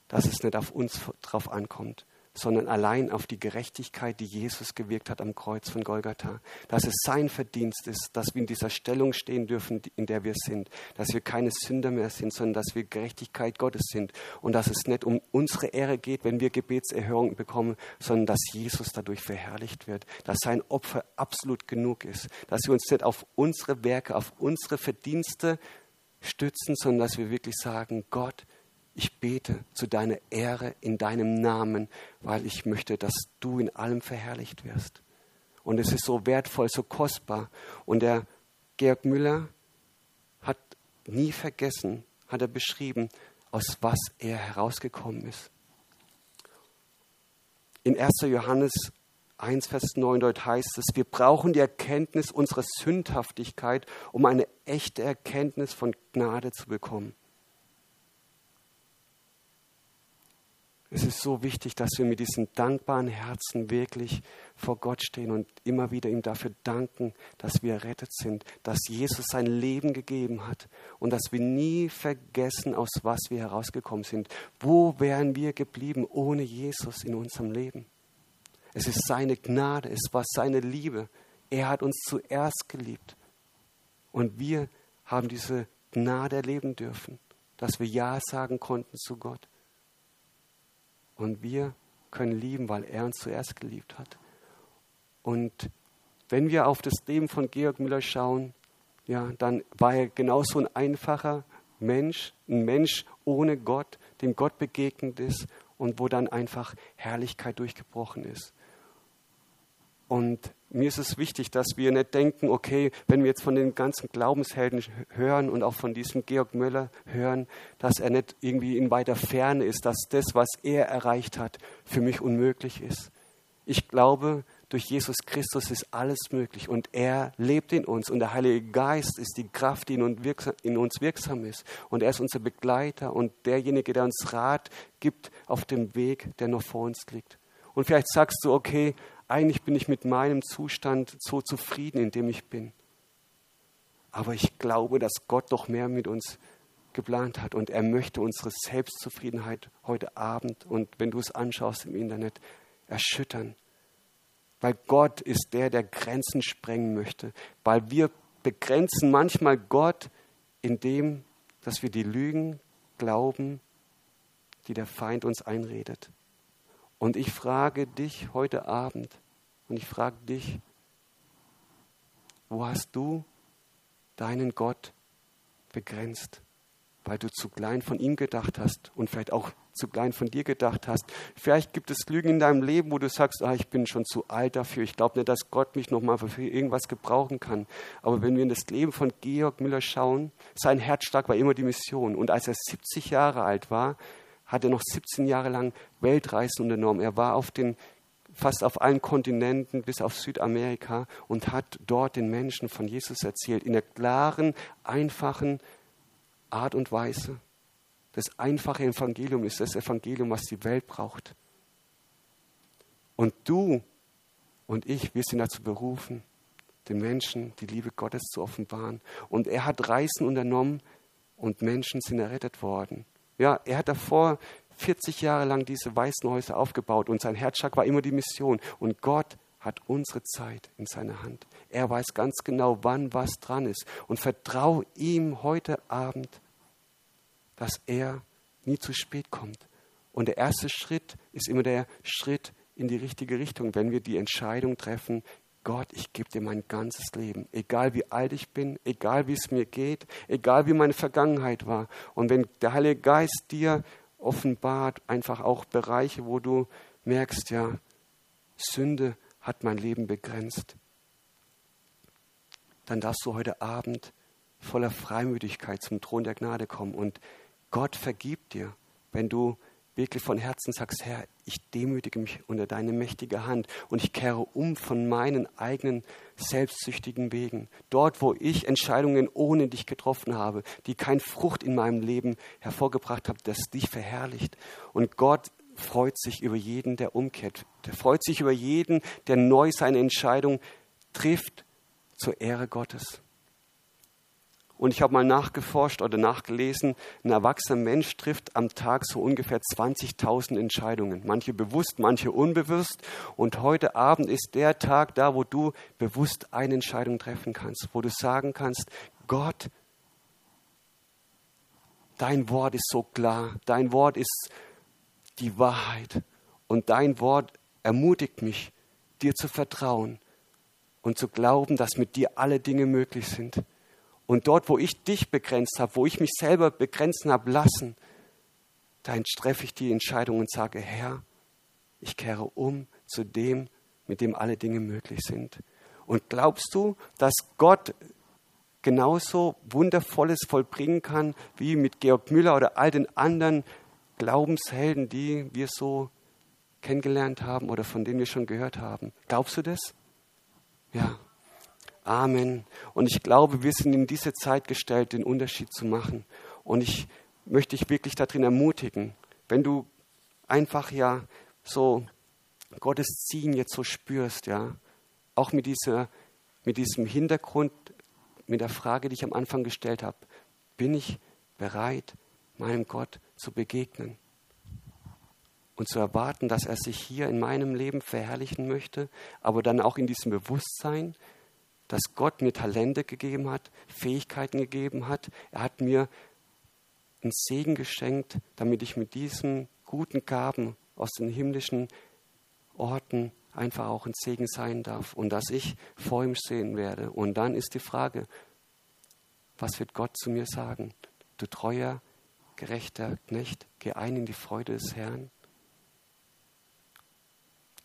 dass es nicht auf uns drauf ankommt, sondern allein auf die Gerechtigkeit, die Jesus gewirkt hat am Kreuz von Golgatha. Dass es sein Verdienst ist, dass wir in dieser Stellung stehen dürfen, in der wir sind. Dass wir keine Sünder mehr sind, sondern dass wir Gerechtigkeit Gottes sind. Und dass es nicht um unsere Ehre geht, wenn wir Gebetserhörung bekommen, sondern dass Jesus dadurch verherrlicht wird. Dass sein Opfer absolut genug ist. Dass wir uns nicht auf unsere Werke, auf unsere Verdienste stützen, sondern dass wir wirklich sagen, Gott, ich bete zu deiner Ehre in deinem Namen, weil ich möchte, dass du in allem verherrlicht wirst. Und es ist so wertvoll, so kostbar. Und der Georg Müller hat nie vergessen, hat er beschrieben, aus was er herausgekommen ist. In 1. Johannes 1, Vers 9 dort heißt es, wir brauchen die Erkenntnis unserer Sündhaftigkeit, um eine echte Erkenntnis von Gnade zu bekommen. Es ist so wichtig, dass wir mit diesem dankbaren Herzen wirklich vor Gott stehen und immer wieder ihm dafür danken, dass wir errettet sind, dass Jesus sein Leben gegeben hat und dass wir nie vergessen, aus was wir herausgekommen sind. Wo wären wir geblieben ohne Jesus in unserem Leben? Es ist seine Gnade, es war seine Liebe. Er hat uns zuerst geliebt. Und wir haben diese Gnade erleben dürfen, dass wir Ja sagen konnten zu Gott und wir können lieben, weil er uns zuerst geliebt hat. Und wenn wir auf das Leben von Georg Müller schauen, ja, dann war er genauso ein einfacher Mensch, ein Mensch ohne Gott, dem Gott begegnet ist und wo dann einfach Herrlichkeit durchgebrochen ist. Und mir ist es wichtig, dass wir nicht denken, okay, wenn wir jetzt von den ganzen Glaubenshelden hören und auch von diesem Georg Möller hören, dass er nicht irgendwie in weiter Ferne ist, dass das, was er erreicht hat, für mich unmöglich ist. Ich glaube, durch Jesus Christus ist alles möglich und er lebt in uns und der Heilige Geist ist die Kraft, die in uns wirksam ist und er ist unser Begleiter und derjenige, der uns Rat gibt auf dem Weg, der noch vor uns liegt. Und vielleicht sagst du, okay, eigentlich bin ich mit meinem Zustand so zufrieden, in dem ich bin. Aber ich glaube, dass Gott doch mehr mit uns geplant hat und er möchte unsere Selbstzufriedenheit heute Abend und wenn du es anschaust im Internet erschüttern. Weil Gott ist der, der Grenzen sprengen möchte. Weil wir begrenzen manchmal Gott in dem, dass wir die Lügen glauben, die der Feind uns einredet. Und ich frage dich heute Abend und ich frage dich, wo hast du deinen Gott begrenzt, weil du zu klein von ihm gedacht hast und vielleicht auch zu klein von dir gedacht hast. Vielleicht gibt es Lügen in deinem Leben, wo du sagst, ah, ich bin schon zu alt dafür. Ich glaube nicht, dass Gott mich nochmal für irgendwas gebrauchen kann. Aber wenn wir in das Leben von Georg Müller schauen, sein Herzschlag war immer die Mission. Und als er 70 Jahre alt war, hat er noch 17 Jahre lang Weltreisen unternommen. Er war auf den fast auf allen Kontinenten bis auf Südamerika und hat dort den Menschen von Jesus erzählt, in der klaren, einfachen Art und Weise. Das einfache Evangelium ist das Evangelium, was die Welt braucht. Und du und ich, wir sind dazu berufen, den Menschen die Liebe Gottes zu offenbaren. Und er hat Reisen unternommen und Menschen sind errettet worden. Ja, er hat davor 40 Jahre lang diese weißen Häuser aufgebaut und sein Herzschlag war immer die Mission. Und Gott hat unsere Zeit in seiner Hand. Er weiß ganz genau, wann was dran ist. Und vertraue ihm heute Abend, dass er nie zu spät kommt. Und der erste Schritt ist immer der Schritt in die richtige Richtung, wenn wir die Entscheidung treffen, Gott, ich gebe dir mein ganzes Leben, egal wie alt ich bin, egal wie es mir geht, egal wie meine Vergangenheit war. Und wenn der Heilige Geist dir offenbart einfach auch Bereiche, wo du merkst, ja, Sünde hat mein Leben begrenzt. Dann darfst du heute Abend voller Freimütigkeit zum Thron der Gnade kommen und Gott vergibt dir, wenn du wirklich von Herzen sagst, Herr, ich demütige mich unter deine mächtige Hand und ich kehre um von meinen eigenen selbstsüchtigen Wegen. Dort, wo ich Entscheidungen ohne dich getroffen habe, die kein Frucht in meinem Leben hervorgebracht haben, das dich verherrlicht. Und Gott freut sich über jeden, der umkehrt. Der freut sich über jeden, der neu seine Entscheidung trifft zur Ehre Gottes. Und ich habe mal nachgeforscht oder nachgelesen, ein erwachsener Mensch trifft am Tag so ungefähr 20.000 Entscheidungen. Manche bewusst, manche unbewusst. Und heute Abend ist der Tag da, wo du bewusst eine Entscheidung treffen kannst, wo du sagen kannst, Gott, dein Wort ist so klar, dein Wort ist die Wahrheit. Und dein Wort ermutigt mich, dir zu vertrauen und zu glauben, dass mit dir alle Dinge möglich sind. Und dort, wo ich dich begrenzt habe, wo ich mich selber begrenzen habe lassen, da treffe ich die Entscheidung und sage, Herr, ich kehre um zu dem, mit dem alle Dinge möglich sind. Und glaubst du, dass Gott genauso Wundervolles vollbringen kann, wie mit Georg Müller oder all den anderen Glaubenshelden, die wir so kennengelernt haben oder von denen wir schon gehört haben? Glaubst du das? Ja. Amen. Und ich glaube, wir sind in diese Zeit gestellt, den Unterschied zu machen. Und ich möchte dich wirklich darin ermutigen, wenn du einfach ja so Gottes Ziehen jetzt so spürst, ja, auch mit, dieser, mit diesem Hintergrund, mit der Frage, die ich am Anfang gestellt habe, bin ich bereit, meinem Gott zu begegnen und zu erwarten, dass er sich hier in meinem Leben verherrlichen möchte, aber dann auch in diesem Bewusstsein, dass Gott mir Talente gegeben hat, Fähigkeiten gegeben hat. Er hat mir einen Segen geschenkt, damit ich mit diesen guten Gaben aus den himmlischen Orten einfach auch ein Segen sein darf und dass ich vor ihm stehen werde. Und dann ist die Frage, was wird Gott zu mir sagen? Du treuer, gerechter Knecht, geh ein in die Freude des Herrn.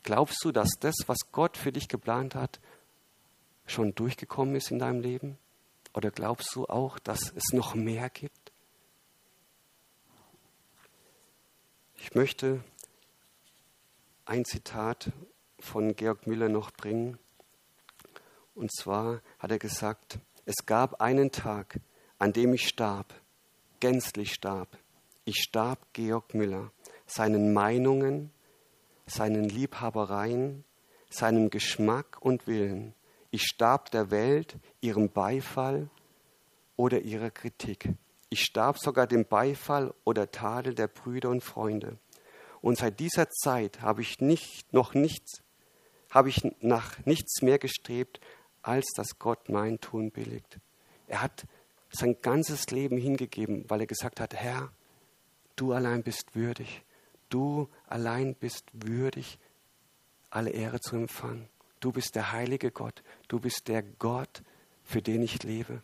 Glaubst du, dass das, was Gott für dich geplant hat, schon durchgekommen ist in deinem Leben? Oder glaubst du auch, dass es noch mehr gibt? Ich möchte ein Zitat von Georg Müller noch bringen. Und zwar hat er gesagt, es gab einen Tag, an dem ich starb, gänzlich starb. Ich starb Georg Müller, seinen Meinungen, seinen Liebhabereien, seinem Geschmack und Willen, ich starb der Welt, ihrem Beifall oder ihrer Kritik. Ich starb sogar dem Beifall oder Tadel der Brüder und Freunde. Und seit dieser Zeit habe ich nicht, noch nichts, habe ich nach nichts mehr gestrebt, als dass Gott mein Tun billigt. Er hat sein ganzes Leben hingegeben, weil er gesagt hat, Herr, du allein bist würdig, du allein bist würdig, alle Ehre zu empfangen. Du bist der heilige Gott. Du bist der Gott, für den ich lebe.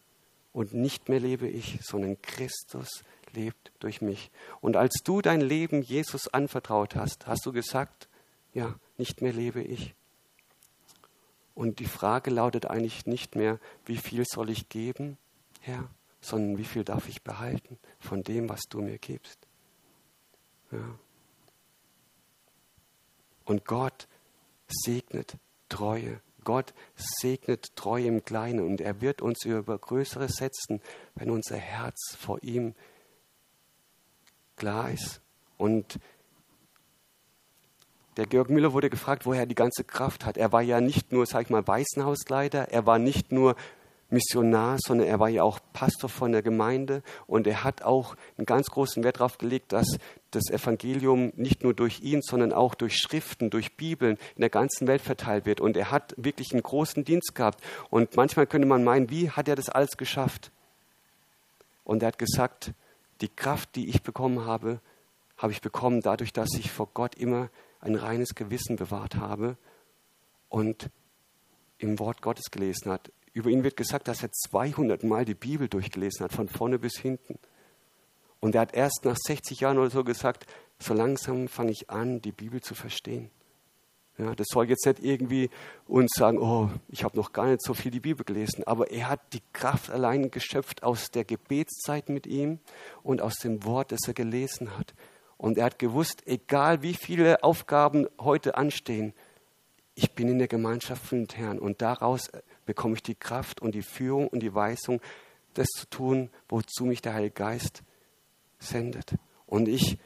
Und nicht mehr lebe ich, sondern Christus lebt durch mich. Und als du dein Leben Jesus anvertraut hast, hast du gesagt, ja, nicht mehr lebe ich. Und die Frage lautet eigentlich nicht mehr, wie viel soll ich geben, Herr, sondern wie viel darf ich behalten von dem, was du mir gibst. Ja. Und Gott segnet Treue. Gott segnet Treue im Kleinen und er wird uns über Größeres setzen, wenn unser Herz vor ihm klar ist. Und der Georg Müller wurde gefragt, woher er die ganze Kraft hat. Er war ja nicht nur, sag ich mal, Waisenhausleiter, er war nicht nur Missionar, sondern er war ja auch Pastor von der Gemeinde und er hat auch einen ganz großen Wert darauf gelegt, dass das Evangelium nicht nur durch ihn, sondern auch durch Schriften, durch Bibeln in der ganzen Welt verteilt wird. Und er hat wirklich einen großen Dienst gehabt. Und manchmal könnte man meinen, wie hat er das alles geschafft? Und er hat gesagt, die Kraft, die ich bekommen habe, habe ich bekommen dadurch, dass ich vor Gott immer ein reines Gewissen bewahrt habe und im Wort Gottes gelesen hat. Über ihn wird gesagt, dass er 200 Mal die Bibel durchgelesen hat, von vorne bis hinten. Und er hat erst nach 60 Jahren oder so gesagt, so langsam fange ich an, die Bibel zu verstehen. Ja, das soll jetzt nicht irgendwie uns sagen, oh, ich habe noch gar nicht so viel die Bibel gelesen, aber er hat die Kraft allein geschöpft aus der Gebetszeit mit ihm und aus dem Wort, das er gelesen hat. Und er hat gewusst, egal wie viele Aufgaben heute anstehen, ich bin in der Gemeinschaft mit Herrn und daraus bekomme ich die Kraft und die Führung und die Weisung, das zu tun, wozu mich der Heilige Geist sendet. Und ich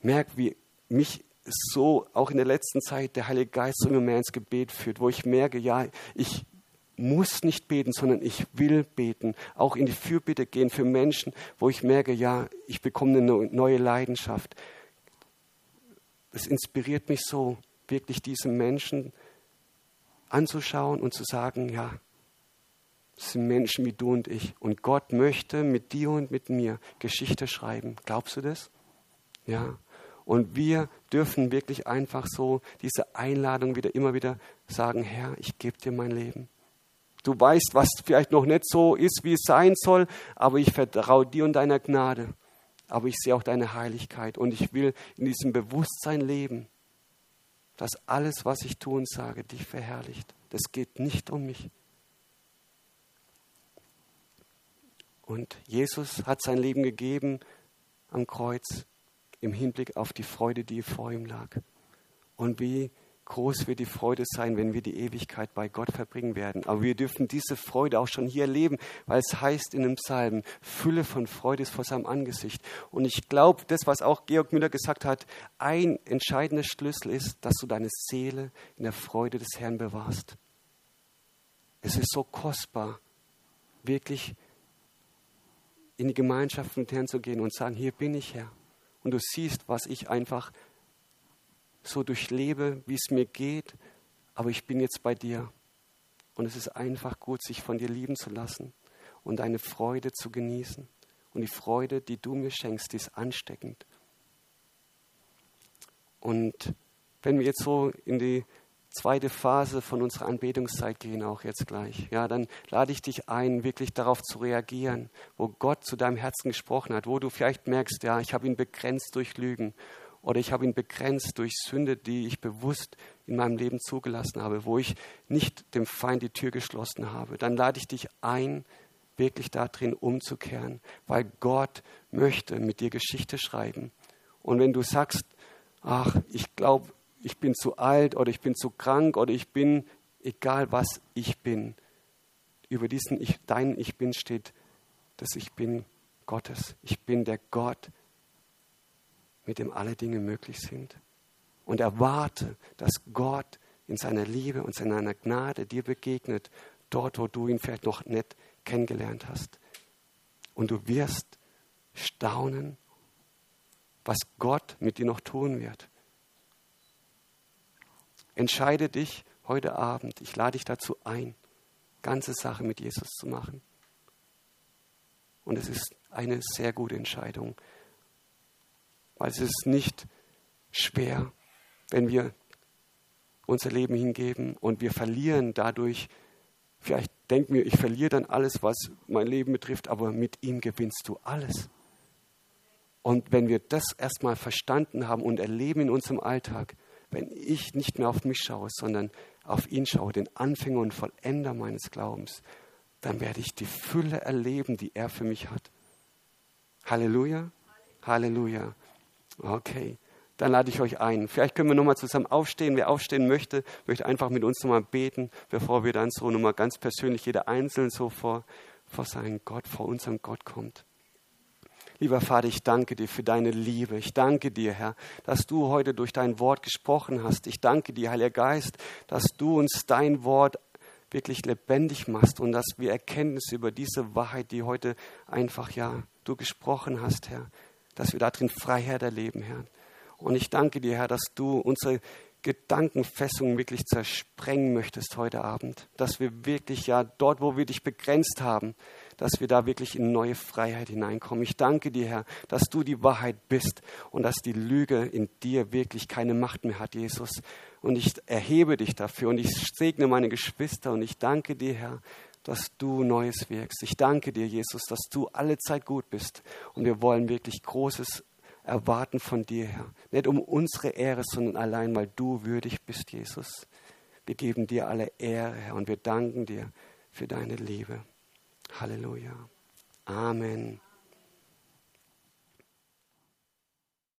merke, wie mich so auch in der letzten Zeit der Heilige Geist immer mehr ins Gebet führt, wo ich merke, ja, ich muss nicht beten, sondern ich will beten, auch in die Fürbitte gehen für Menschen, wo ich merke, ja, ich bekomme eine neue Leidenschaft. Es inspiriert mich so, wirklich diese Menschen anzuschauen und zu sagen, ja, das sind Menschen wie du und ich. Und Gott möchte mit dir und mit mir Geschichte schreiben. Glaubst du das? Ja. Und wir dürfen wirklich einfach so diese Einladung wieder immer wieder sagen, Herr, ich gebe dir mein Leben. Du weißt, was vielleicht noch nicht so ist, wie es sein soll, aber ich vertraue dir und deiner Gnade. Aber ich sehe auch deine Heiligkeit und ich will in diesem Bewusstsein leben, dass alles, was ich tue und sage, dich verherrlicht. Das geht nicht um mich. Und Jesus hat sein Leben gegeben am Kreuz im Hinblick auf die Freude, die vor ihm lag. Und wie groß wird die Freude sein, wenn wir die Ewigkeit bei Gott verbringen werden. Aber wir dürfen diese Freude auch schon hier erleben, weil es heißt in dem Psalm, Fülle von Freude ist vor seinem Angesicht. Und ich glaube, das, was auch Georg Müller gesagt hat, ein entscheidender Schlüssel ist, dass du deine Seele in der Freude des Herrn bewahrst. Es ist so kostbar, wirklich in die Gemeinschaft mit Herrn zu gehen und sagen, hier bin ich Herr. Und du siehst, was ich einfach so durchlebe, wie es mir geht, aber ich bin jetzt bei dir. Und es ist einfach gut, sich von dir lieben zu lassen und deine Freude zu genießen. Und die Freude, die du mir schenkst, die ist ansteckend. Und wenn wir jetzt so in die zweite Phase von unserer Anbetungszeit gehen, auch jetzt gleich. Ja, dann lade ich dich ein, wirklich darauf zu reagieren, wo Gott zu deinem Herzen gesprochen hat, wo du vielleicht merkst, ja, ich habe ihn begrenzt durch Lügen oder ich habe ihn begrenzt durch Sünde, die ich bewusst in meinem Leben zugelassen habe, wo ich nicht dem Feind die Tür geschlossen habe. Dann lade ich dich ein, wirklich darin umzukehren, weil Gott möchte mit dir Geschichte schreiben. Und wenn du sagst, ach, ich glaube, ich bin zu alt oder ich bin zu krank oder ich bin, egal was ich bin. Über diesen ich, dein Ich bin steht, dass ich bin Gottes. Ich bin der Gott, mit dem alle Dinge möglich sind. Und erwarte, dass Gott in seiner Liebe und seiner Gnade dir begegnet, dort, wo du ihn vielleicht noch nicht kennengelernt hast. Und du wirst staunen, was Gott mit dir noch tun wird. Entscheide dich heute Abend, ich lade dich dazu ein, ganze Sache mit Jesus zu machen. Und es ist eine sehr gute Entscheidung, weil es ist nicht schwer, wenn wir unser Leben hingeben und wir verlieren dadurch, vielleicht denken wir, ich verliere dann alles, was mein Leben betrifft, aber mit ihm gewinnst du alles. Und wenn wir das erstmal verstanden haben und erleben in unserem Alltag, wenn ich nicht mehr auf mich schaue, sondern auf ihn schaue, den Anfänger und Vollender meines Glaubens, dann werde ich die Fülle erleben, die er für mich hat. Halleluja, Halleluja. Okay, dann lade ich euch ein. Vielleicht können wir nochmal zusammen aufstehen. Wer aufstehen möchte, möchte einfach mit uns nochmal beten, bevor wir dann so nochmal ganz persönlich jeder einzeln so vor, vor seinen Gott, vor unserem Gott kommt. Lieber Vater, ich danke dir für deine Liebe. Ich danke dir, Herr, dass du heute durch dein Wort gesprochen hast. Ich danke dir, Heiliger Geist, dass du uns dein Wort wirklich lebendig machst und dass wir Erkenntnis über diese Wahrheit, die heute einfach, ja, du gesprochen hast, Herr, dass wir darin Freiheit erleben, Herr. Und ich danke dir, Herr, dass du unsere Gedankenfessung wirklich zersprengen möchtest heute Abend. Dass wir wirklich, ja, dort, wo wir dich begrenzt haben, dass wir da wirklich in neue Freiheit hineinkommen. Ich danke dir, Herr, dass du die Wahrheit bist und dass die Lüge in dir wirklich keine Macht mehr hat, Jesus. Und ich erhebe dich dafür und ich segne meine Geschwister und ich danke dir, Herr, dass du Neues wirkst. Ich danke dir, Jesus, dass du alle Zeit gut bist. Und wir wollen wirklich Großes erwarten von dir, Herr. Nicht um unsere Ehre, sondern allein, weil du würdig bist, Jesus. Wir geben dir alle Ehre, Herr, und wir danken dir für deine Liebe. Halleluja. Amen.